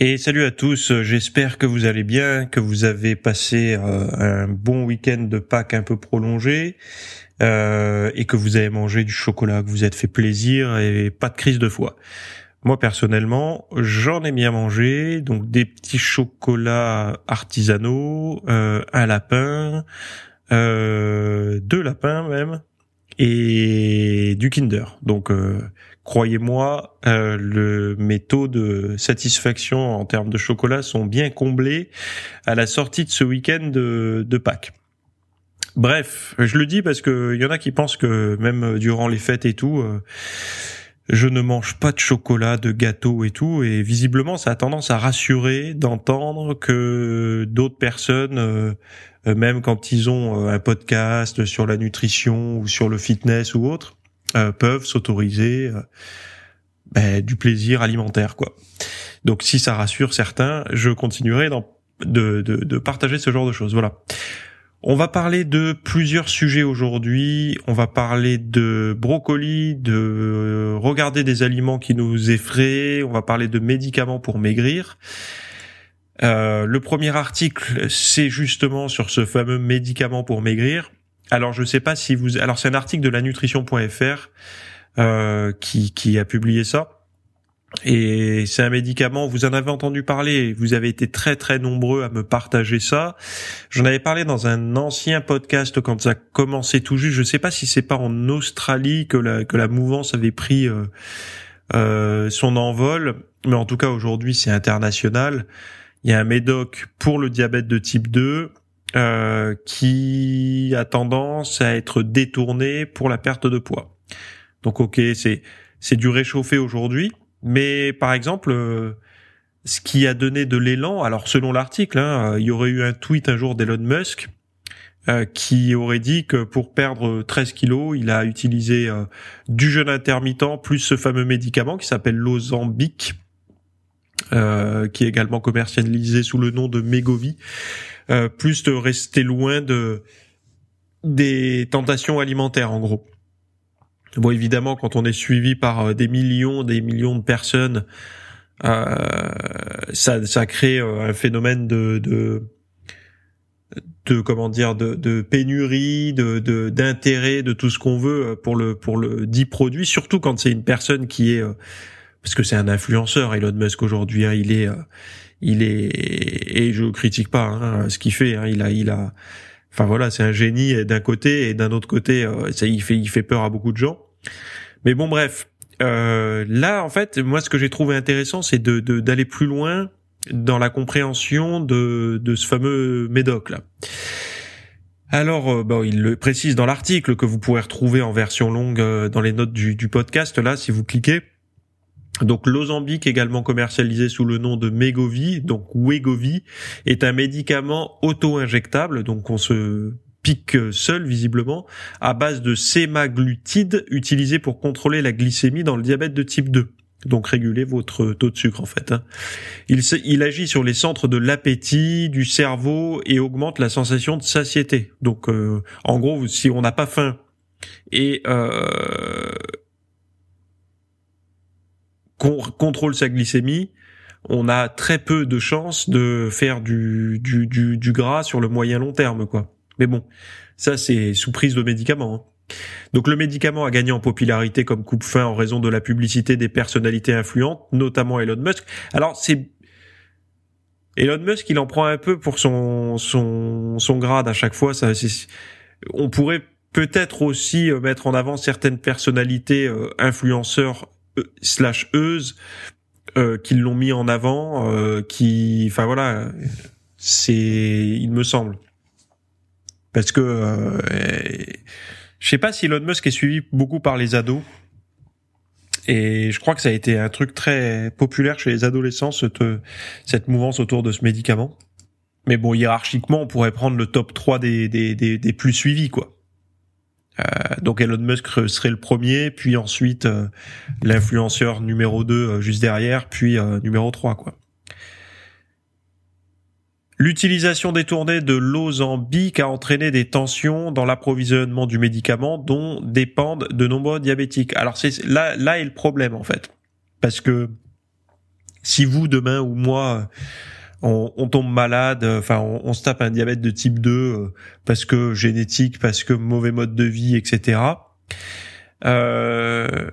Et salut à tous, j'espère que vous allez bien, que vous avez passé euh, un bon week-end de Pâques un peu prolongé euh, et que vous avez mangé du chocolat, que vous êtes fait plaisir et pas de crise de foie. Moi personnellement, j'en ai bien mangé, donc des petits chocolats artisanaux, euh, un lapin, deux lapins même, et du Kinder. Donc croyez-moi, euh, le, mes taux de satisfaction en termes de chocolat sont bien comblés à la sortie de ce week-end de, Pâques. Bref, je le dis parce que y en a qui pensent que même durant les fêtes et tout, euh, je ne mange pas de chocolat, de gâteau et tout, et visiblement ça a tendance à rassurer d'entendre que d'autres personnes, euh, même quand ils ont un podcast sur la nutrition ou sur le fitness ou autre, euh, peuvent s'autoriser euh, ben, du plaisir alimentaire, quoi. Donc, si ça rassure certains, je continuerai de, de, partager ce genre de choses. Voilà. On va parler de plusieurs sujets aujourd'hui. On va parler de brocoli, de regarder des aliments qui nous effraient. On va parler de médicaments pour maigrir. Euh, le premier article, c'est justement sur ce fameux médicament pour maigrir. Alors je sais pas si vous. Alors c'est un article de la nutrition.fr euh, qui a publié ça. Et c'est un médicament, vous en avez entendu parler, vous avez été très très nombreux à me partager ça. J'en avais parlé dans un ancien podcast quand ça a commencé tout juste. Je sais pas si c'est pas en Australie que la, que la mouvance avait pris euh, euh, son envol, mais en tout cas aujourd'hui c'est international. Il y a un médoc pour le diabète de type 2 euh, qui a tendance à être détourné pour la perte de poids. Donc ok, c'est c'est du réchauffé aujourd'hui, mais par exemple, euh, ce qui a donné de l'élan, alors selon l'article, hein, il y aurait eu un tweet un jour d'Elon Musk euh, qui aurait dit que pour perdre 13 kilos, il a utilisé du jeûne intermittent plus ce fameux médicament qui s'appelle l'Ozempic, qui est également commercialisé sous le nom de Megovi. Euh, plus de rester loin de des tentations alimentaires en gros. Bon évidemment quand on est suivi par euh, des millions, des millions de personnes, euh, ça, ça crée un phénomène de, de de comment dire de, de pénurie de d'intérêt de, tout ce qu'on veut pour le pour le dit produit surtout quand c'est une personne qui est parce que c'est un influenceur Elon Musk aujourd'hui hein, il est il est et je critique pas hein, ce qu'il fait. Hein, il a, il a, enfin voilà, c'est un génie d'un côté et d'un autre côté, euh, ça, il fait, il fait peur à beaucoup de gens. Mais bon, bref, euh, là en fait, moi ce que j'ai trouvé intéressant, c'est de d'aller plus loin dans la compréhension de de ce fameux médoc là. Alors, euh, bon, il le précise dans l'article que vous pourrez retrouver en version longue dans les notes du, du podcast là, si vous cliquez. Donc l'Ozempic, également commercialisé sous le nom de Megovi, donc Wegovi, est un médicament auto-injectable, donc on se pique seul visiblement, à base de sémaglutide utilisé pour contrôler la glycémie dans le diabète de type 2 donc réguler votre taux de sucre en fait. Hein. Il, il agit sur les centres de l'appétit, du cerveau et augmente la sensation de satiété. Donc euh, en gros, si on n'a pas faim et euh, contrôle sa glycémie, on a très peu de chances de faire du, du, du, gras sur le moyen long terme, quoi. Mais bon, ça c'est sous prise de médicaments. Hein. Donc le médicament a gagné en popularité comme coupe-fin en raison de la publicité des personnalités influentes, notamment Elon Musk. Alors c'est Elon Musk, il en prend un peu pour son son son grade à chaque fois. Ça, on pourrait peut-être aussi euh, mettre en avant certaines personnalités euh, influenceurs slash euse euh, qui l'ont mis en avant, euh, qui, enfin voilà, c'est, il me semble, parce que euh, je sais pas si Elon Musk est suivi beaucoup par les ados. Et je crois que ça a été un truc très populaire chez les adolescents, cette, cette mouvance autour de ce médicament. Mais bon, hiérarchiquement, on pourrait prendre le top 3 des, des, des, des plus suivis, quoi. Euh, donc Elon Musk serait le premier, puis ensuite euh, l'influenceur numéro 2 euh, juste derrière, puis numéro 3 quoi. L'utilisation détournée de l'Ozempic a entraîné des tensions dans l'approvisionnement du médicament dont dépendent de nombreux diabétiques. Alors c'est là là est le problème en fait. Parce que si vous demain ou moi on, tombe malade, enfin on, se tape un diabète de type 2 euh, parce que génétique, parce que mauvais mode de vie, etc. Euh,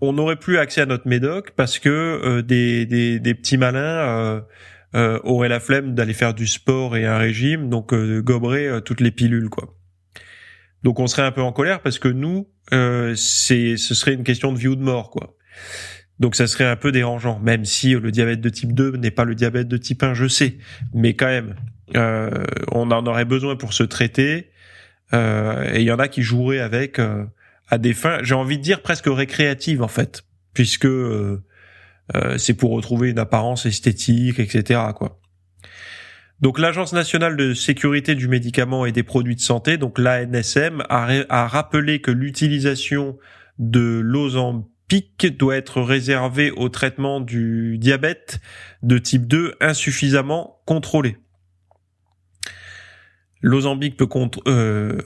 on n'aurait plus accès à notre médoc parce que euh, des, des, petits malins auraient la flemme d'aller faire du sport et un régime, donc goberaient toutes les pilules, quoi. Donc on serait un peu en colère parce que nous, c'est ce serait une question de vie ou de mort, quoi. Donc ça serait un peu dérangeant, même si le diabète de type 2 n'est pas le diabète de type 1, je sais. Mais quand même, euh, on en aurait besoin pour se traiter. Euh, et il y en a qui joueraient avec euh, à des fins, j'ai envie de dire presque récréatives en fait, puisque c'est pour retrouver une apparence esthétique, etc. Quoi. Donc l'Agence nationale de sécurité du médicament et des produits de santé, donc l'ANSM, a, rappelé que l'utilisation de l'ozempic pic doit être réservé au traitement du diabète de type 2 insuffisamment contrôlé. L'ozambique peut, euh,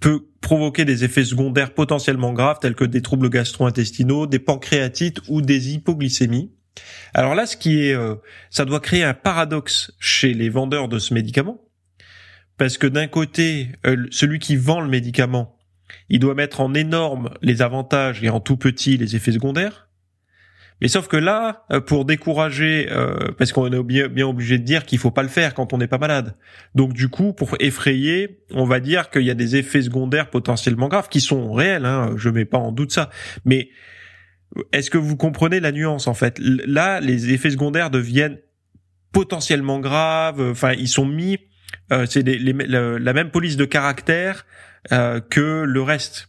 peut provoquer des effets secondaires potentiellement graves tels que des troubles gastro-intestinaux, des pancréatites ou des hypoglycémies. Alors là, ce qui est, euh, ça doit créer un paradoxe chez les vendeurs de ce médicament, parce que d'un côté, euh, celui qui vend le médicament il doit mettre en énorme les avantages et en tout petit les effets secondaires. Mais sauf que là, euh, pour décourager, euh, parce qu'on est bien, obligé de dire qu'il faut pas le faire quand on n'est pas malade. Donc du coup, pour effrayer, on va dire qu'il y a des effets secondaires potentiellement graves qui sont réels. Hein, je mets pas en doute ça. Mais est-ce que vous comprenez la nuance en fait? Là, les effets secondaires deviennent potentiellement graves. Enfin, ils sont mis. Euh, c'est la même police de caractère euh, que le reste.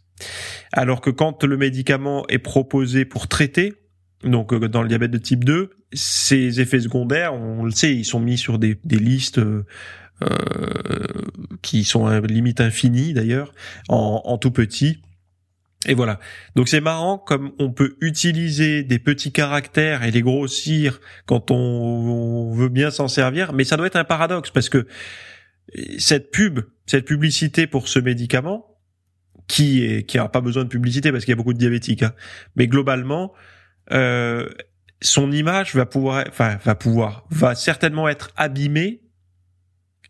Alors que quand le médicament est proposé pour traiter, donc euh, dans le diabète de type 2, ces effets secondaires, on le sait, ils sont mis sur des, listes euh, qui sont à limite infinie d'ailleurs, en, tout petit. Et voilà. Donc c'est marrant comme on peut utiliser des petits caractères et les grossir quand on veut bien s'en servir, mais ça doit être un paradoxe parce que cette pub, cette publicité pour ce médicament, qui est, qui pas besoin de publicité parce qu'il y a beaucoup de diabétiques, hein, mais globalement, euh, son image va pouvoir, enfin, va pouvoir, va certainement être abîmée,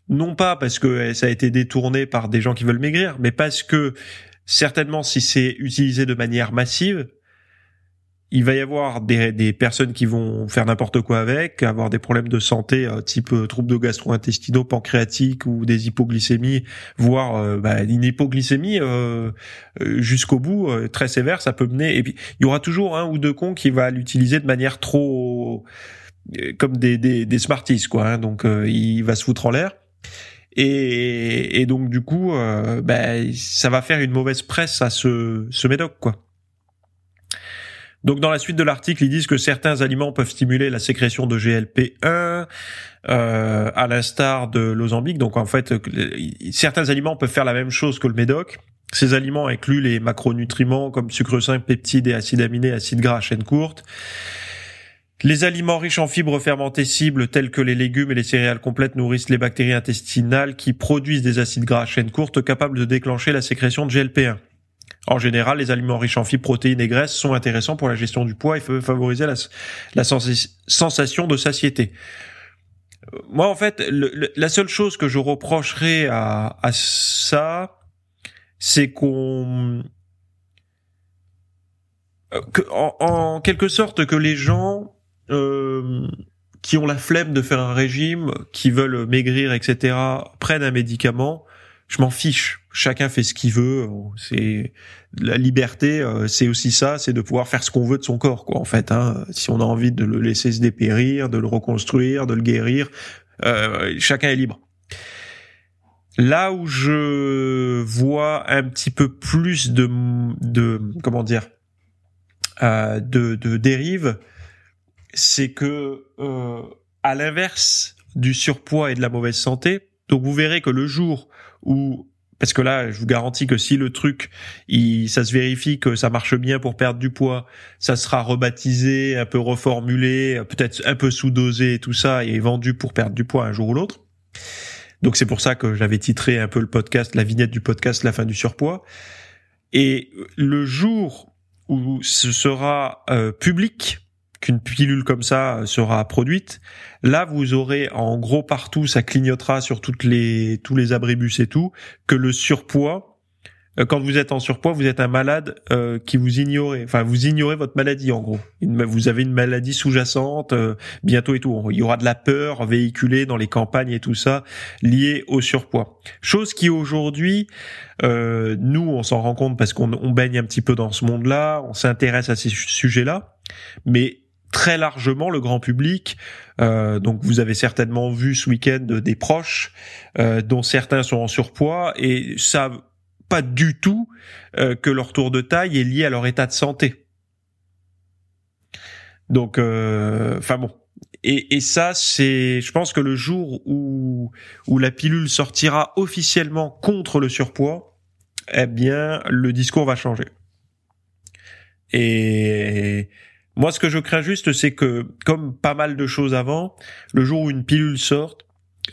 non pas parce que ça a été détourné par des gens qui veulent maigrir, mais parce que certainement si c'est utilisé de manière massive, il va y avoir des, des personnes qui vont faire n'importe quoi avec, avoir des problèmes de santé euh, type euh, troubles de gastro-intestinaux, pancréatiques ou des hypoglycémies, voire euh, bah, une hypoglycémie jusqu'au bout très sévère, ça peut mener. Et puis il y aura toujours un ou deux cons qui va l'utiliser de manière trop comme des, des, des smarties quoi. Hein, donc il va se foutre en l'air. Et, et, donc du coup, bah, ça va faire une mauvaise presse à ce, ce médoc quoi. Donc dans la suite de l'article, ils disent que certains aliments peuvent stimuler la sécrétion de GLP-1, euh, à l'instar de l'ozambique. Donc en fait, certains aliments peuvent faire la même chose que le médoc. Ces aliments incluent les macronutriments comme sucre 5, peptides et acides aminés, acides gras à chaîne courte. Les aliments riches en fibres fermentées cibles tels que les légumes et les céréales complètes nourrissent les bactéries intestinales qui produisent des acides gras à chaîne courte capables de déclencher la sécrétion de GLP-1. En général, les aliments riches en fibres, protéines et graisses sont intéressants pour la gestion du poids et favoriser la, sensation de satiété. Moi, en fait, la seule chose que je reprocherais à, ça, c'est qu'on... Euh, en, quelque sorte, que les gens euh, qui ont la flemme de faire un régime, qui veulent maigrir, etc., prennent un médicament, je m'en fiche. Chacun fait ce qu'il veut. C'est la liberté, euh, c'est aussi ça, c'est de pouvoir faire ce qu'on veut de son corps, quoi. En fait, hein. si on a envie de le laisser se dépérir, de le reconstruire, de le guérir, euh, chacun est libre. Là où je vois un petit peu plus de, de comment dire, euh, de, de dérive, c'est que euh, à l'inverse du surpoids et de la mauvaise santé, donc vous verrez que le jour où parce que là, je vous garantis que si le truc, il, ça se vérifie que ça marche bien pour perdre du poids, ça sera rebaptisé, un peu reformulé, peut-être un peu sous-dosé et tout ça, et vendu pour perdre du poids un jour ou l'autre. Donc c'est pour ça que j'avais titré un peu le podcast, la vignette du podcast, la fin du surpoids. Et le jour où ce sera euh, public, qu'une pilule comme ça sera produite, là vous aurez en gros partout, ça clignotera sur toutes les tous les abribus et tout, que le surpoids euh, quand vous êtes en surpoids, vous êtes un malade euh, qui vous ignorez, enfin vous ignorez votre maladie en gros. vous avez une maladie sous-jacente euh, bientôt et tout. Il y aura de la peur véhiculée dans les campagnes et tout ça liée au surpoids. Chose qui aujourd'hui, nous on s'en rend compte parce qu'on baigne un petit peu dans ce monde-là, on s'intéresse à ces sujets-là, mais très largement le grand public. donc vous avez certainement vu ce week-end des proches dont certains sont en surpoids et ça pas du tout euh, que leur tour de taille est lié à leur état de santé. Donc, euh, enfin bon. Et, et ça, c'est, je pense que le jour où où la pilule sortira officiellement contre le surpoids, eh bien, le discours va changer. Et moi, ce que je crains juste, c'est que, comme pas mal de choses avant, le jour où une pilule sorte,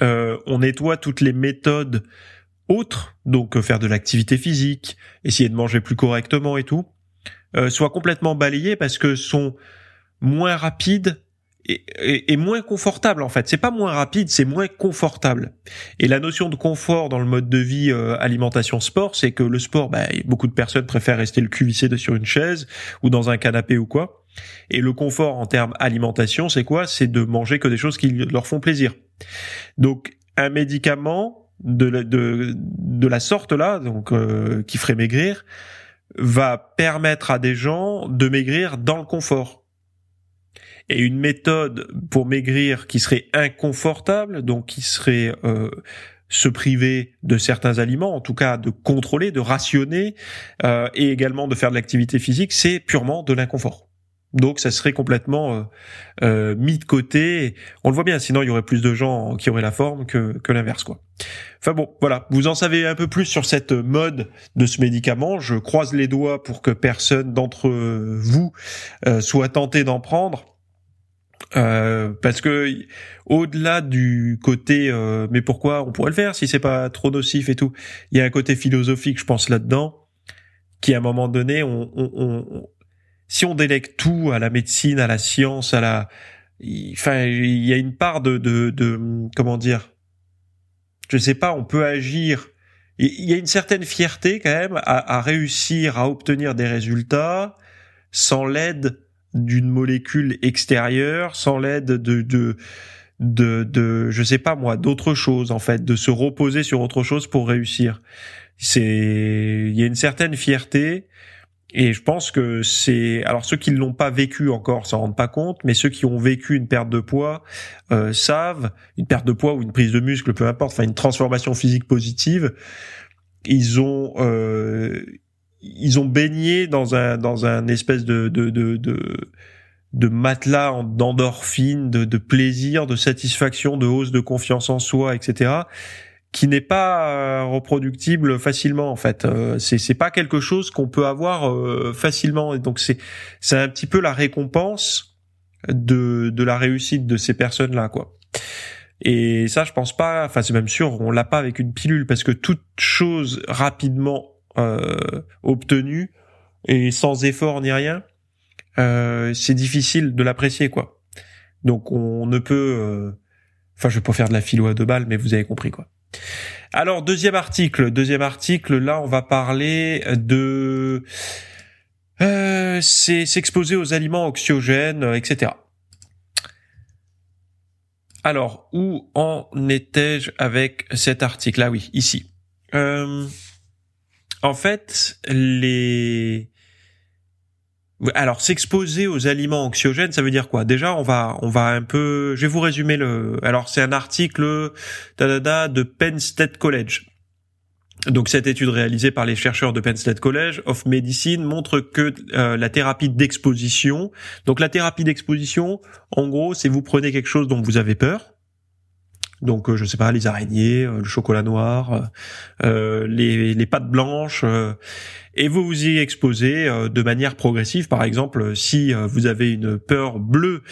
euh, on nettoie toutes les méthodes autres, donc euh, faire de l'activité physique, essayer de manger plus correctement et tout, euh, soient complètement balayés parce que sont moins rapides et, moins confortables en fait. C'est pas moins rapide, c'est moins confortable. Et la notion de confort dans le mode de vie euh, alimentation sport, c'est que le sport, bah, beaucoup de personnes préfèrent rester le cul vissé sur une chaise ou dans un canapé ou quoi. Et le confort en termes alimentation, c'est quoi? C'est de manger que des choses qui leur font plaisir. Donc un médicament, de la, de, de la sorte là, donc euh, qui ferait maigrir, va permettre à des gens de maigrir dans le confort. Et une méthode pour maigrir qui serait inconfortable, donc qui serait euh, se priver de certains aliments, en tout cas de contrôler, de rationner, euh, et également de faire de l'activité physique, c'est purement de l'inconfort. Donc ça serait complètement euh, euh, mis de côté. On le voit bien, sinon il y aurait plus de gens qui auraient la forme que, que l'inverse, quoi. Enfin bon, voilà, vous en savez un peu plus sur cette mode de ce médicament. Je croise les doigts pour que personne d'entre vous euh, soit tenté d'en prendre. parce que au-delà du côté mais pourquoi on pourrait le faire si c'est pas trop nocif et tout, il y a un côté philosophique je pense là-dedans qui à un moment donné on, on, si on délègue tout à la médecine, à la science, à la, enfin, il y a une part de, de, de comment dire, je sais pas, on peut agir. Il y a une certaine fierté quand même à, réussir à obtenir des résultats sans l'aide d'une molécule extérieure, sans l'aide de, de de, de, je sais pas moi, d'autres choses en fait, de se reposer sur autre chose pour réussir. C'est, il y a une certaine fierté et je pense que c'est alors ceux qui ne l'ont pas vécu encore s'en rendent pas compte, mais ceux qui ont vécu une perte de poids euh, savent une perte de poids ou une prise de muscle, peu importe, enfin une transformation physique positive. Ils ont euh, ils ont baigné dans un dans un espèce de de de, de, de matelas d'endorphine, de, de plaisir, de satisfaction, de hausse de confiance en soi, etc qui n'est pas euh, reproductible facilement en fait. Euh, c'est c'est pas quelque chose qu'on peut avoir euh, facilement et donc c'est c'est un petit peu la récompense de de la réussite de ces personnes là quoi. Et ça je pense pas enfin c'est même sûr on l'a pas avec une pilule parce que toute chose rapidement euh, obtenue et sans effort ni rien c'est difficile de l'apprécier quoi. Donc on ne peut enfin je vais pas faire de la philo à deux balles mais vous avez compris quoi. Alors deuxième article, deuxième article, là on va parler de euh, c'est s'exposer aux aliments oxygènes, etc. Alors où en étais-je avec cet article? Ah oui, ici. Euh, en fait, les alors s'exposer aux aliments anxiogènes, ça veut dire quoi? Déjà, on va on va un peu je vais vous résumer le alors c'est un article de Penn State College. Donc cette étude réalisée par les chercheurs de Penn State College of Medicine montre que euh, la thérapie d'exposition, donc la thérapie d'exposition, en gros, c'est vous prenez quelque chose dont vous avez peur, donc euh, je sais pas les araignées, euh, le chocolat noir, euh, les, les pâtes blanches, et vous vous y exposez de manière progressive. Par exemple, si vous avez une peur bleue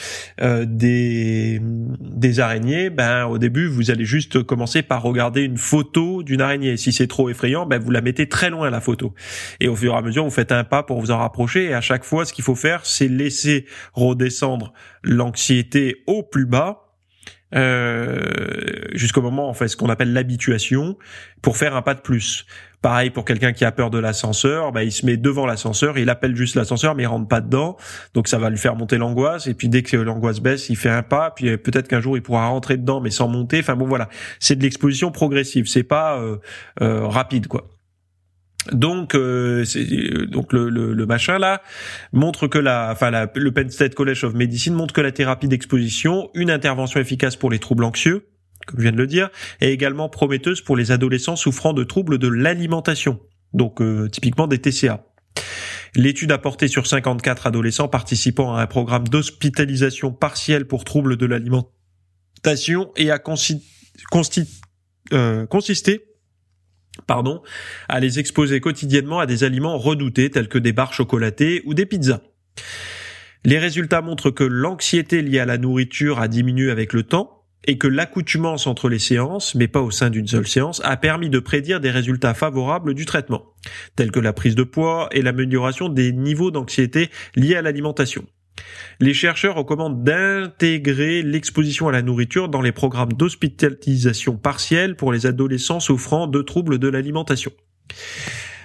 des des araignées, ben au début vous allez juste commencer par regarder une photo d'une araignée. Si c'est trop effrayant, ben vous la mettez très loin la photo. Et au fur et à mesure, vous faites un pas pour vous en rapprocher. Et à chaque fois, ce qu'il faut faire, c'est laisser redescendre l'anxiété au plus bas euh, jusqu'au moment en fait ce qu'on appelle l'habituation pour faire un pas de plus. Pareil pour quelqu'un qui a peur de l'ascenseur, bah, il se met devant l'ascenseur, il appelle juste l'ascenseur mais il rentre pas dedans, donc ça va lui faire monter l'angoisse et puis dès que l'angoisse baisse, il fait un pas, puis euh, peut-être qu'un jour il pourra rentrer dedans mais sans monter. Enfin bon voilà, c'est de l'exposition progressive, c'est pas euh, euh, rapide quoi. Donc, euh, donc le, le, machin là montre que la, enfin le Penn State College of Medicine montre que la thérapie d'exposition, une intervention efficace pour les troubles anxieux, comme je viens de le dire, est également prometteuse pour les adolescents souffrant de troubles de l'alimentation, donc euh, typiquement des TCA. L'étude a porté sur 54 adolescents participant à un programme d'hospitalisation partielle pour troubles de l'alimentation et a euh, consisté pardon, à les exposer quotidiennement à des aliments redoutés tels que des barres chocolatées ou des pizzas. Les résultats montrent que l'anxiété liée à la nourriture a diminué avec le temps et que l'accoutumance entre les séances, mais pas au sein d'une seule séance, a permis de prédire des résultats favorables du traitement, tels que la prise de poids et l'amélioration des niveaux d'anxiété liés à l'alimentation. Les chercheurs recommandent d'intégrer l'exposition à la nourriture dans les programmes d'hospitalisation partielle pour les adolescents souffrant de troubles de l'alimentation.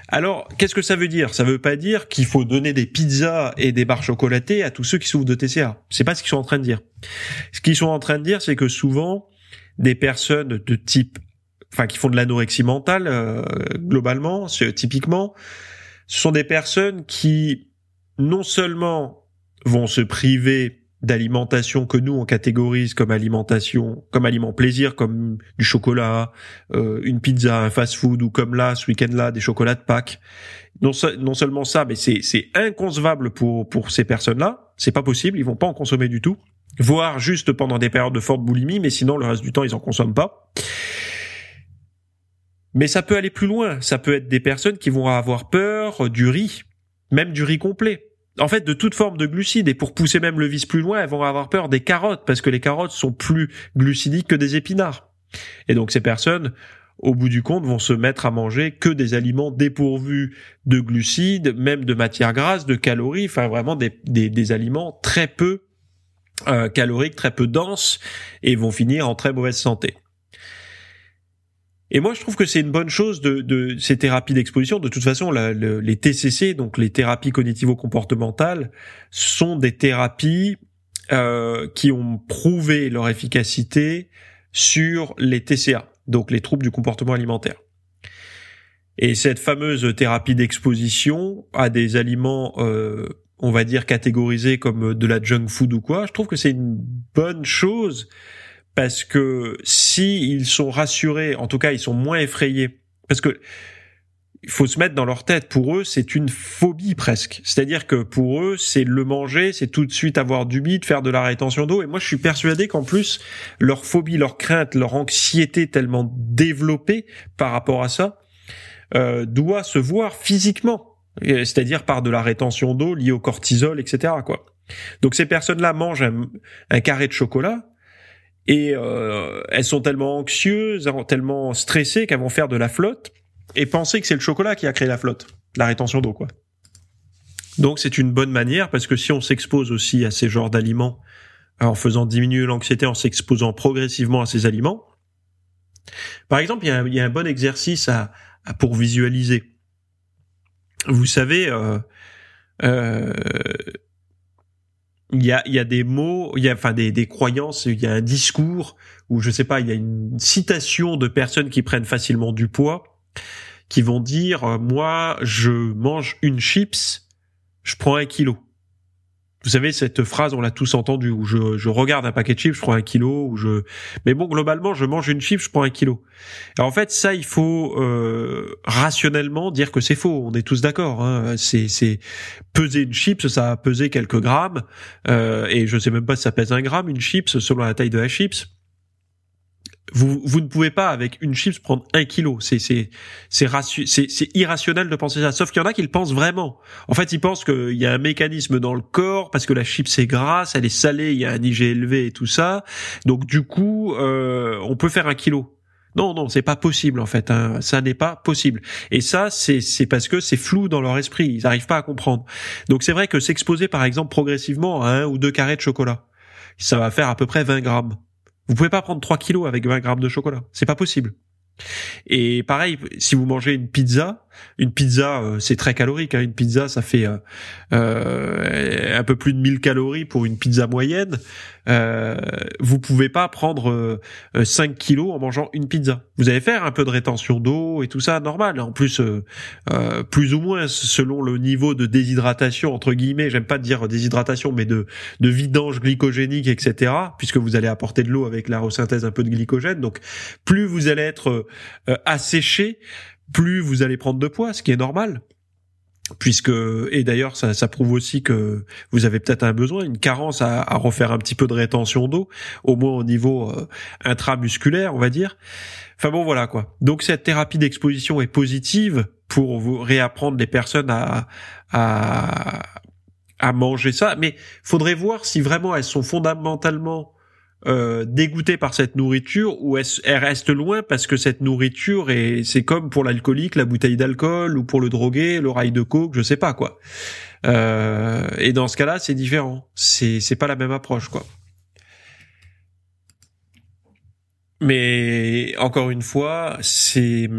Alors, qu'est-ce que ça veut dire? Ça veut pas dire qu'il faut donner des pizzas et des barres chocolatées à tous ceux qui souffrent de TCA. C'est pas ce qu'ils sont en train de dire. Ce qu'ils sont en train de dire, c'est que souvent, des personnes de type, enfin, qui font de l'anorexie mentale, euh, globalement, typiquement, ce sont des personnes qui, non seulement vont se priver d'alimentation que nous on catégorise comme alimentation, comme aliment plaisir, comme du chocolat, euh, une pizza, un fast-food ou comme là ce week-end-là des chocolats de Pâques. Non, seulement ça, mais c'est c'est inconcevable pour pour ces personnes-là. C'est pas possible, ils vont pas en consommer du tout, voire juste pendant des périodes de forte boulimie, mais sinon le reste du temps ils en consomment pas. Mais ça peut aller plus loin. Ça peut être des personnes qui vont avoir peur du riz, même du riz complet en fait, de toute forme de glucides. Et pour pousser même le vice plus loin, elles vont avoir peur des carottes, parce que les carottes sont plus glucidiques que des épinards. Et donc ces personnes, au bout du compte, vont se mettre à manger que des aliments dépourvus de glucides, même de matières grasses, de calories, enfin vraiment des, des, aliments très peu euh, caloriques, très peu denses, et vont finir en très mauvaise santé. Et moi, je trouve que c'est une bonne chose de, de ces thérapies d'exposition. De toute façon, les TCC, donc les thérapies cognitivo-comportementales, sont des thérapies euh, qui ont prouvé leur efficacité sur les TCA, donc les troubles du comportement alimentaire. Et cette fameuse thérapie d'exposition à des aliments, euh, on va dire catégorisés comme de la junk food ou quoi, je trouve que c'est une bonne chose parce que si ils sont rassurés, en tout cas ils sont moins effrayés, parce que il faut se mettre dans leur tête. Pour eux, c'est une phobie presque. C'est-à-dire que pour eux, c'est le manger, c'est tout de suite avoir du bide, faire de la rétention d'eau. Et moi, je suis persuadé qu'en plus, leur phobie, leur crainte, leur anxiété tellement développée par rapport à ça, euh, doit se voir physiquement. C'est-à-dire par de la rétention d'eau liée au cortisol, etc. Quoi. Donc ces personnes-là mangent un carré de chocolat et euh, elles sont tellement anxieuses, tellement stressées qu'elles vont faire de la flotte et penser que c'est le chocolat qui a créé la flotte, la rétention d'eau quoi. Donc c'est une bonne manière parce que si on s'expose aussi à ces genres d'aliments en faisant diminuer l'anxiété, en s'exposant progressivement à ces aliments, par exemple, il y a un, il y a un bon exercice à, à, pour visualiser. Vous savez, euh, euh, il y a, il y a des mots, il y a enfin des, des croyances, il y a un discours ou je sais pas, il y a une citation de personnes qui prennent facilement du poids, qui vont dire euh, moi je mange une chips, je prends un kilo. Vous savez cette phrase, on l'a tous entendu, où je, je, regarde un paquet de chips, je prends un kilo, ou je. Mais bon, globalement, je mange une chip, je prends un kilo. en fait, ça, il faut euh, rationnellement dire que c'est faux. On est tous d'accord. Hein. C'est, c'est peser une chips, ça a pesé quelques grammes, euh, et je sais même pas si ça pèse un gramme une chips selon la taille de la chips vous, vous ne pouvez pas avec une chips prendre un kilo. C'est c'est c'est c'est irrationnel de penser ça. Sauf qu'il y en a qui le pensent vraiment. En fait, ils pensent qu'il y a un mécanisme dans le corps parce que la chips est grasse, elle est salée, il y a un IG élevé et tout ça. Donc du coup, euh, on peut faire un kilo. Non, non, c'est pas possible en fait. Hein. Ça n'est pas possible. Et ça, c'est c'est parce que c'est flou dans leur esprit. Ils n'arrivent pas à comprendre. Donc c'est vrai que s'exposer par exemple progressivement à un ou deux carrés de chocolat, ça va faire à peu près 20 grammes. Vous pouvez pas prendre 3 kilos avec 20 grammes de chocolat. C'est pas possible. Et pareil, si vous mangez une pizza, une pizza, euh, c'est très calorique. Hein. Une pizza, ça fait euh, euh, un peu plus de 1000 calories pour une pizza moyenne. Vous pouvez pas prendre 5 kilos en mangeant une pizza. Vous allez faire un peu de rétention d'eau et tout ça, normal. En plus, plus ou moins selon le niveau de déshydratation entre guillemets. J'aime pas dire déshydratation, mais de de vidange glycogénique, etc. Puisque vous allez apporter de l'eau avec la resynthèse un peu de glycogène. Donc, plus vous allez être asséché, plus vous allez prendre de poids, ce qui est normal puisque et d'ailleurs ça, ça, prouve aussi que vous avez peut-être un besoin, une carence à, à, refaire un petit peu de rétention d'eau, au moins au niveau euh, intramusculaire, on va dire. Enfin bon, voilà quoi. Donc cette thérapie d'exposition est positive pour vous réapprendre les personnes à, à à manger ça, mais faudrait voir si vraiment elles sont fondamentalement euh, par cette nourriture ou elle reste loin parce que cette nourriture est c'est comme pour l'alcoolique la bouteille d'alcool ou pour le drogué le rail de coke je sais pas quoi. Euh, et dans ce cas-là c'est différent. C'est c'est pas la même approche quoi. Mais encore une fois c'est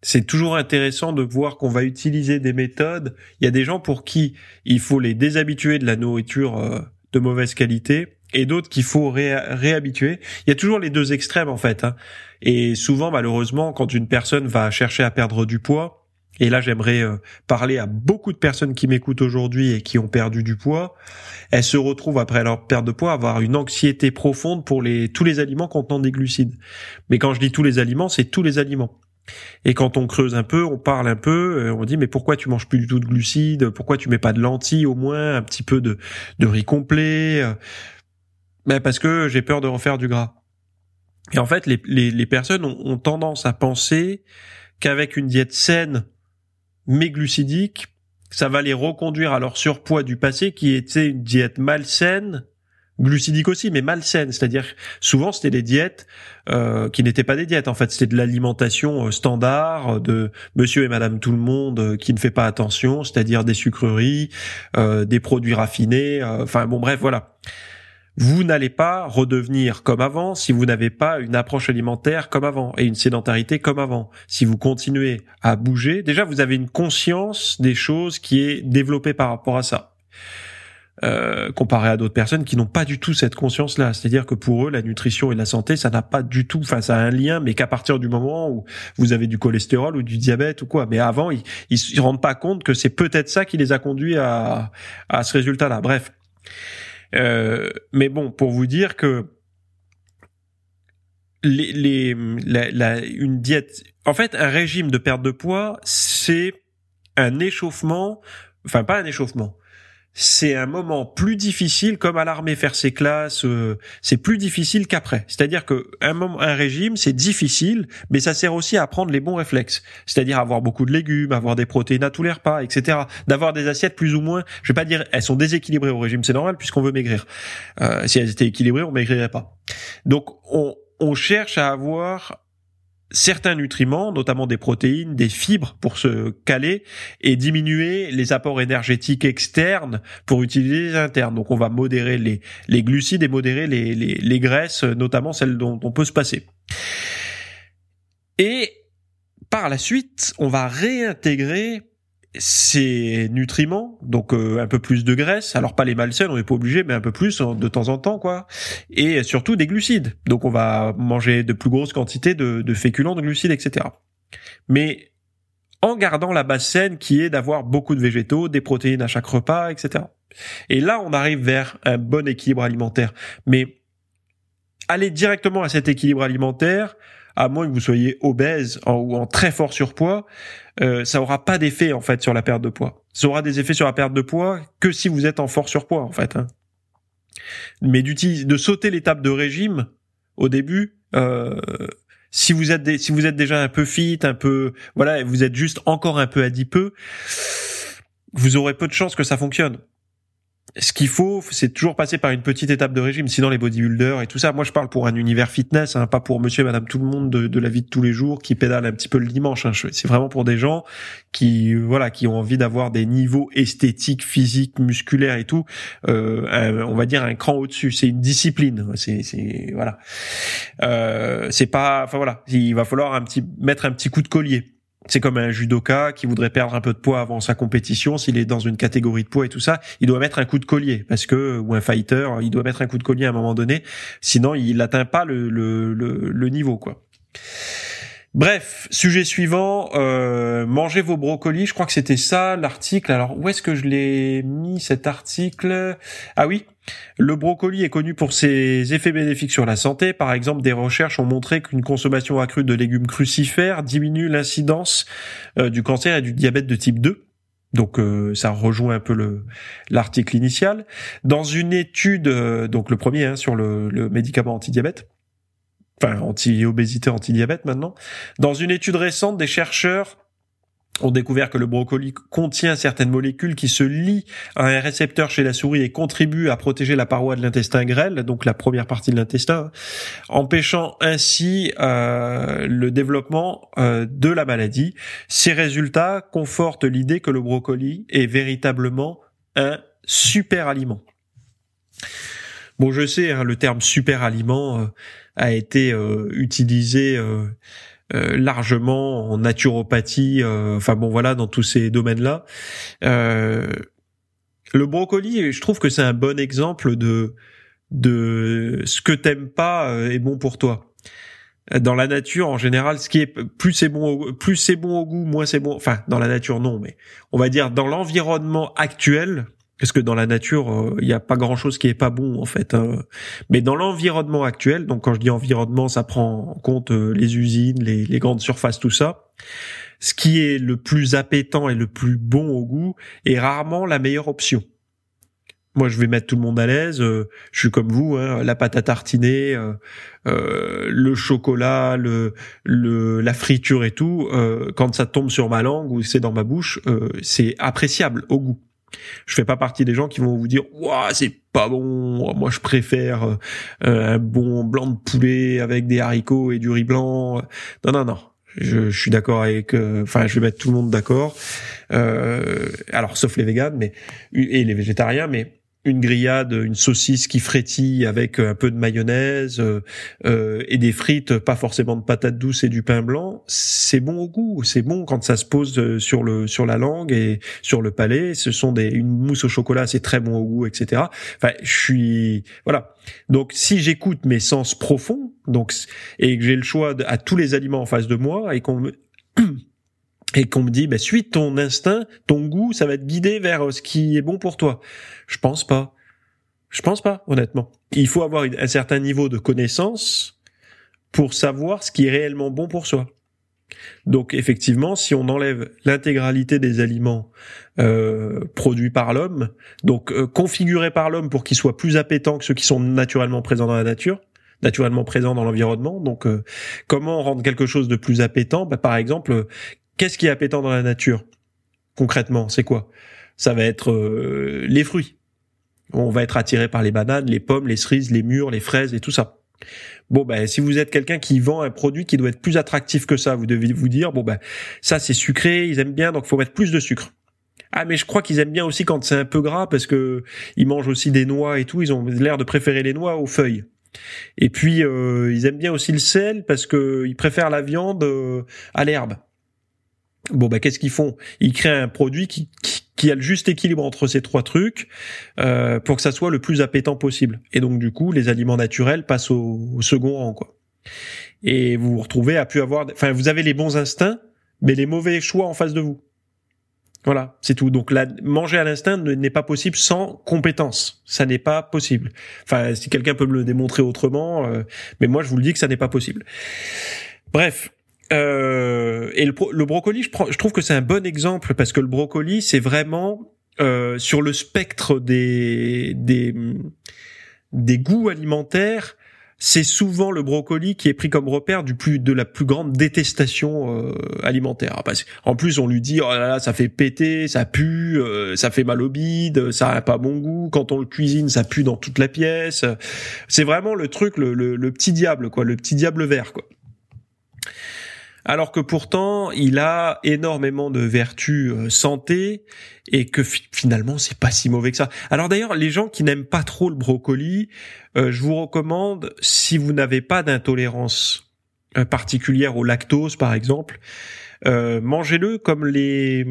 c'est toujours intéressant de voir qu'on va utiliser des méthodes. Il y a des gens pour qui il faut les déshabituer de la nourriture euh, de mauvaise qualité et d'autres qu'il faut réhabituer. Il y a toujours les deux extrêmes en fait. Hein. Et souvent, malheureusement, quand une personne va chercher à perdre du poids, et là j'aimerais euh, parler à beaucoup de personnes qui m'écoutent aujourd'hui et qui ont perdu du poids, elles se retrouvent après leur perte de poids à avoir une anxiété profonde pour les tous les aliments contenant des glucides. Mais quand je dis tous les aliments, c'est tous les aliments. Et quand on creuse un peu, on parle un peu, euh, on dit mais pourquoi tu manges plus du tout de glucides? Pourquoi tu mets pas de lentilles au moins, un petit peu de, de riz complet? Euh, ben parce que j'ai peur de refaire du gras. Et en fait, les, les, les personnes ont, ont, tendance à penser qu'avec une diète saine mais glucidique, ça va les reconduire à leur surpoids du passé qui était une diète malsaine, glucidique aussi, mais malsaine. C'est-à-dire souvent c'était des diètes euh, qui n'étaient pas des diètes. En fait, c'était de l'alimentation euh, standard de Monsieur et Madame tout le monde euh, qui ne fait pas attention, c'est-à-dire des sucreries, euh, des produits raffinés. enfin bon, bref, voilà vous n'allez pas redevenir comme avant si vous n'avez pas une approche alimentaire comme avant et une sédentarité comme avant. Si vous continuez à bouger, déjà vous avez une conscience des choses qui est développée par rapport à ça. Euh, comparé à d'autres personnes qui n'ont pas du tout cette conscience-là. C'est-à-dire que pour eux, la nutrition et la santé, ça n'a pas du tout, enfin, ça a un lien, mais qu'à partir du moment où vous avez du cholestérol ou du diabète ou quoi. Mais avant, ils, ils se rendent pas compte que c'est peut-être ça qui les a conduits à, à ce résultat-là. Bref. Euh, mais bon, pour vous dire que les, les la, la, une diète, en fait, un régime de perte de poids, c'est un échauffement, enfin pas un échauffement, c'est un moment plus difficile, comme à l'armée faire ses classes, euh, c'est plus difficile qu'après. C'est-à-dire que un, un régime, c'est difficile, mais ça sert aussi à apprendre les bons réflexes. C'est-à-dire avoir beaucoup de légumes, avoir des protéines à tous les repas, etc. D'avoir des assiettes plus ou moins, je vais pas dire, elles sont déséquilibrées au régime, c'est normal puisqu'on veut maigrir. Euh, si elles étaient équilibrées, on maigrirait pas. Donc on, on cherche à avoir certains nutriments, notamment des protéines, des fibres pour se caler et diminuer les apports énergétiques externes pour utiliser les internes. Donc on va modérer les, glucides et modérer les graisses, notamment celles dont on peut se passer. Et par la suite, on va réintégrer ces nutriments, donc euh, un peu plus de graisse, alors pas les malsaines, on n'est pas obligé, mais un peu plus hein, de temps en temps, quoi, et surtout des glucides. Donc on va manger de plus grosses quantités de, de féculents, de glucides, etc. Mais en gardant la base saine qui est d'avoir beaucoup de végétaux, des protéines à chaque repas, etc. Et là, on arrive vers un bon équilibre alimentaire. Mais aller directement à cet équilibre alimentaire, à moins que vous soyez obèse ou en très fort surpoids, euh, ça aura pas d'effet en fait sur la perte de poids. Ça aura des effets sur la perte de poids que si vous êtes en fort surpoids en fait. Hein. Mais de sauter l'étape de régime au début, euh, si vous êtes si vous êtes déjà un peu fit, un peu voilà, vous êtes juste encore un peu adipeux, vous aurez peu de chances que ça fonctionne ce qu'il faut, c'est toujours passer par une petite étape de régime. Sinon, les bodybuilders et tout ça, moi je parle pour un univers fitness, hein, pas pour monsieur et madame tout le monde de, la vie de tous les jours qui pédale un petit peu le dimanche. Hein. C'est vraiment pour des gens qui, voilà, qui ont envie d'avoir des niveaux esthétiques, physiques, musculaires et tout. Euh, on va dire un cran au-dessus. C'est une discipline. C'est, c'est voilà. Euh, c'est pas, enfin voilà. Il va falloir un petit mettre un petit coup de collier c'est comme un judoka qui voudrait perdre un peu de poids avant sa compétition. S'il est dans une catégorie de poids et tout ça, il doit mettre un coup de collier parce que ou un fighter, il doit mettre un coup de collier à un moment donné. Sinon, il n'atteint pas le, le, le, niveau quoi. Bref, sujet suivant, euh, mangez vos brocolis. Je crois que c'était ça l'article. Alors où est-ce que je l'ai mis cet article? Ah oui, le brocoli est connu pour ses effets bénéfiques sur la santé. Par exemple, des recherches ont montré qu'une consommation accrue de légumes crucifères diminue l'incidence euh, du cancer et du diabète de type 2. Donc euh, ça rejoint un peu le l'article initial. Dans une étude, donc le premier hein, sur le, le médicament anti-diabète, enfin anti-obésité, anti-diabète maintenant, dans une étude récente, des chercheurs ont découvert que le brocoli contient certaines molécules qui se lient à un récepteur chez la souris et contribuent à protéger la paroi de l'intestin grêle, donc la première partie de l'intestin, empêchant ainsi euh, le développement euh, de la maladie. Ces résultats confortent l'idée que le brocoli est véritablement un super aliment. Bon, je sais, hein, le terme super aliment euh, a été utilisé euh, largement en naturopathie, euh, enfin bon voilà, dans tous ces domaines-là. Euh, le brocoli, je trouve que c'est un bon exemple de de ce que t'aimes pas est bon pour toi. Dans la nature, en général, ce qui est plus c'est bon, au, plus c'est bon au goût, moins c'est bon. Enfin, dans la nature, non, mais on va dire dans l'environnement actuel, parce que dans la nature, euh, il n'y a pas grand-chose qui est pas bon en fait. Hein. Mais dans l'environnement actuel, donc quand je dis environnement, ça prend en compte euh, les usines, les, grandes surfaces, tout ça. Ce qui est le plus appétant et le plus bon au goût est rarement la meilleure option. Moi, je vais mettre tout le monde à l'aise. Euh, je suis comme vous, hein, la pâte à tartiner, le chocolat, le, le, la friture et tout. quand ça tombe sur ma langue ou c'est dans ma bouche, c'est appréciable au goût. Je fais pas partie des gens qui vont vous dire "Ouah, c'est pas bon, moi je préfère euh, un bon blanc de poulet avec des haricots et du riz blanc." Non non non. Je, je suis d'accord avec euh, enfin je vais mettre tout le monde d'accord. Euh, alors sauf les véganes mais et les végétariens mais une grillade, une saucisse qui frétille avec un peu de mayonnaise euh, euh, et des frites, pas forcément de patates douces et du pain blanc, c'est bon au goût, c'est bon quand ça se pose euh, sur le sur la langue et sur le palais. Ce sont des une mousse au chocolat, c'est très bon au goût, etc. Enfin, je suis voilà. Donc si j'écoute mes sens profonds, donc et que j'ai le choix à tous les aliments en face de moi et qu'on me et qu'on me dit bah, suis ton instinct, ton goût, ça va être guidé vers euh, ce qui est bon pour toi. Je pense pas. Je pense pas, honnêtement. Il faut avoir un certain niveau de connaissance pour savoir ce qui est réellement bon pour soi. Donc effectivement, si on enlève l'intégralité des aliments euh, produits par l'homme, donc euh, configurés par l'homme pour qu'ils soient plus appétants que ceux qui sont naturellement présents dans la nature, naturellement présents dans l'environnement. Donc comment rendre quelque chose de plus appétant? Bah, Par exemple, Qu'est-ce qui est appétant dans la nature Concrètement, c'est quoi? Ça va être euh, les fruits. On va être attiré par les bananes, les pommes, les cerises, les mûres, les fraises et tout ça. Bon ben si vous êtes quelqu'un qui vend un produit qui doit être plus attractif que ça, vous devez vous dire bon ben ça c'est sucré, ils aiment bien donc faut mettre plus de sucre. Ah mais je crois qu'ils aiment bien aussi quand c'est un peu gras parce que ils mangent aussi des noix et tout, ils ont l'air de préférer les noix aux feuilles. Et puis euh, ils aiment bien aussi le sel parce que ils préfèrent la viande euh, à l'herbe. Bon bah qu'est-ce qu'ils font? Ils créent un produit qui, qui, a le juste équilibre entre ces trois trucs euh, pour que ça soit le plus appétant possible. Et donc du coup, les aliments naturels passent au, second rang quoi. Et vous vous retrouvez à pu avoir, enfin vous avez les bons instincts, mais les mauvais choix en face de vous. Voilà, c'est tout. Donc là, manger à l'instinct n'est pas possible sans compétence. Ça n'est pas possible. Enfin, si quelqu'un peut me le démontrer autrement, euh, mais moi je vous le dis que ça n'est pas possible. Bref. Euh, et le, le brocoli, je, je, trouve que c'est un bon exemple parce que le brocoli, c'est vraiment euh, sur le spectre des, des des goûts alimentaires c'est souvent le brocoli qui est pris comme repère du plus de la plus grande détestation euh, alimentaire. En plus, on lui dit oh là là, ça fait péter, ça pue, euh, ça fait mal au bide, ça a pas bon goût. Quand on le cuisine, ça pue dans toute la pièce. C'est vraiment le truc, le, le petit diable, quoi, le petit diable vert, quoi alors que pourtant il a énormément de vertus euh, santé et que finalement c'est pas si mauvais que ça. Alors d'ailleurs, les gens qui n'aiment pas trop le brocoli, euh, je vous recommande si vous n'avez pas d'intolérance euh, particulière au lactose par exemple, mangez-le comme les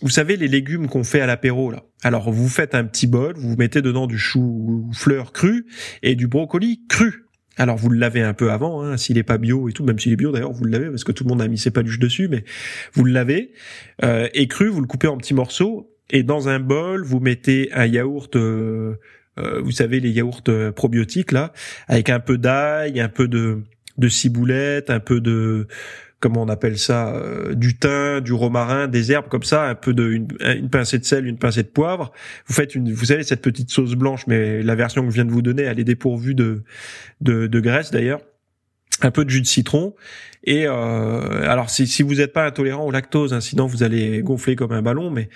vous savez les légumes qu'on fait à l'apéro là. Alors vous faites un petit bol, vous mettez dedans du chou fleur cru et du brocoli cru. Alors vous le lavez un peu avant, hein, s'il est pas bio et tout, même s'il est bio d'ailleurs, vous le lavez parce que tout le monde a mis ses paluches dessus, mais vous le lavez euh, et cru, vous le coupez en petits morceaux et dans un bol vous mettez un yaourt, euh, euh, vous savez les yaourts probiotiques là, avec un peu d'ail, un peu de de ciboulette, un peu de comment on appelle ça, euh, du thym, du romarin, des herbes comme ça, un peu de une, pincée de sel, une pincée de poivre. Vous faites une, vous savez cette petite sauce blanche, mais la version que je viens de vous donner, elle est dépourvue de de, de graisse d'ailleurs. Un peu de jus de citron et euh, alors si, si vous n'êtes pas intolérant au lactose, hein, sinon vous allez gonfler comme un ballon, mais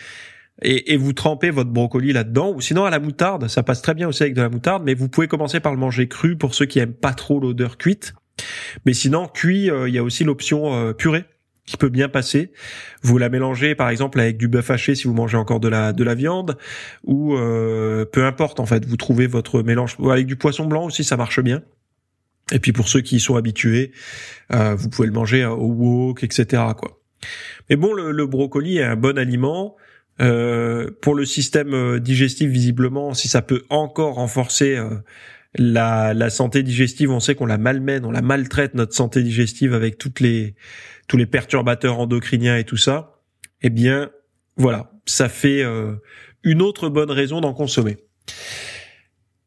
et, et, vous trempez votre brocoli là-dedans, ou sinon à la moutarde, ça passe très bien aussi avec de la moutarde, mais vous pouvez commencer par le manger cru pour ceux qui aiment pas trop l'odeur cuite. Mais sinon, cuit, euh, il y a aussi l'option euh, purée qui peut bien passer. Vous la mélangez par exemple avec du bœuf haché si vous mangez encore de la de la viande ou euh, peu importe en fait, vous trouvez votre mélange avec du poisson blanc aussi ça marche bien. Et puis pour ceux qui y sont habitués, vous pouvez le manger au wok, etc. quoi. Mais bon, le, le brocoli est un bon aliment. pour le système digestif, visiblement, si ça peut encore renforcer la, la santé digestive, on sait qu'on la malmène, on la maltraite notre santé digestive avec toutes les tous les perturbateurs endocriniens et tout ça. Eh bien, voilà, ça fait euh, une autre bonne raison d'en consommer.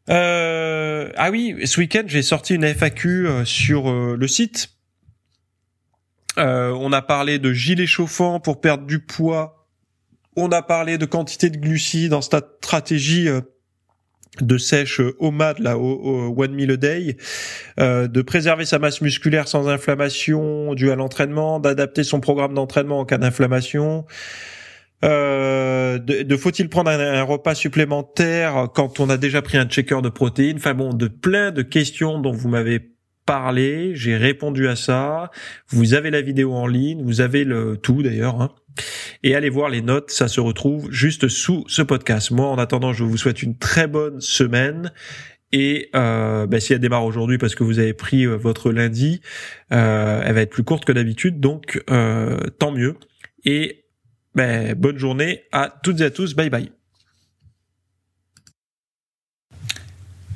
Euh, ah oui, ce week-end j'ai sorti une FAQ euh, sur le site. on a parlé de gilets chauffants pour perdre du poids. On a parlé de quantité de glucides dans cette stratégie de sèche OMAD là au, one meal a day, euh, de préserver sa masse musculaire sans inflammation due à l'entraînement, d'adapter son programme d'entraînement en cas d'inflammation. Euh, de, faut-il prendre un, repas supplémentaire quand on a déjà pris un checker de protéines? Enfin bon, de plein de questions dont vous m'avez parlé, j'ai répondu à ça. Vous avez la vidéo en ligne, vous avez le tout d'ailleurs. Hein. Et allez voir les notes, ça se retrouve juste sous ce podcast. Moi, en attendant, je vous souhaite une très bonne semaine. Et euh, bah, si elle démarre aujourd'hui parce que vous avez pris euh, votre lundi, euh, elle va être plus courte que d'habitude, donc euh, tant mieux. Et bah, bonne journée à toutes et à tous. Bye bye.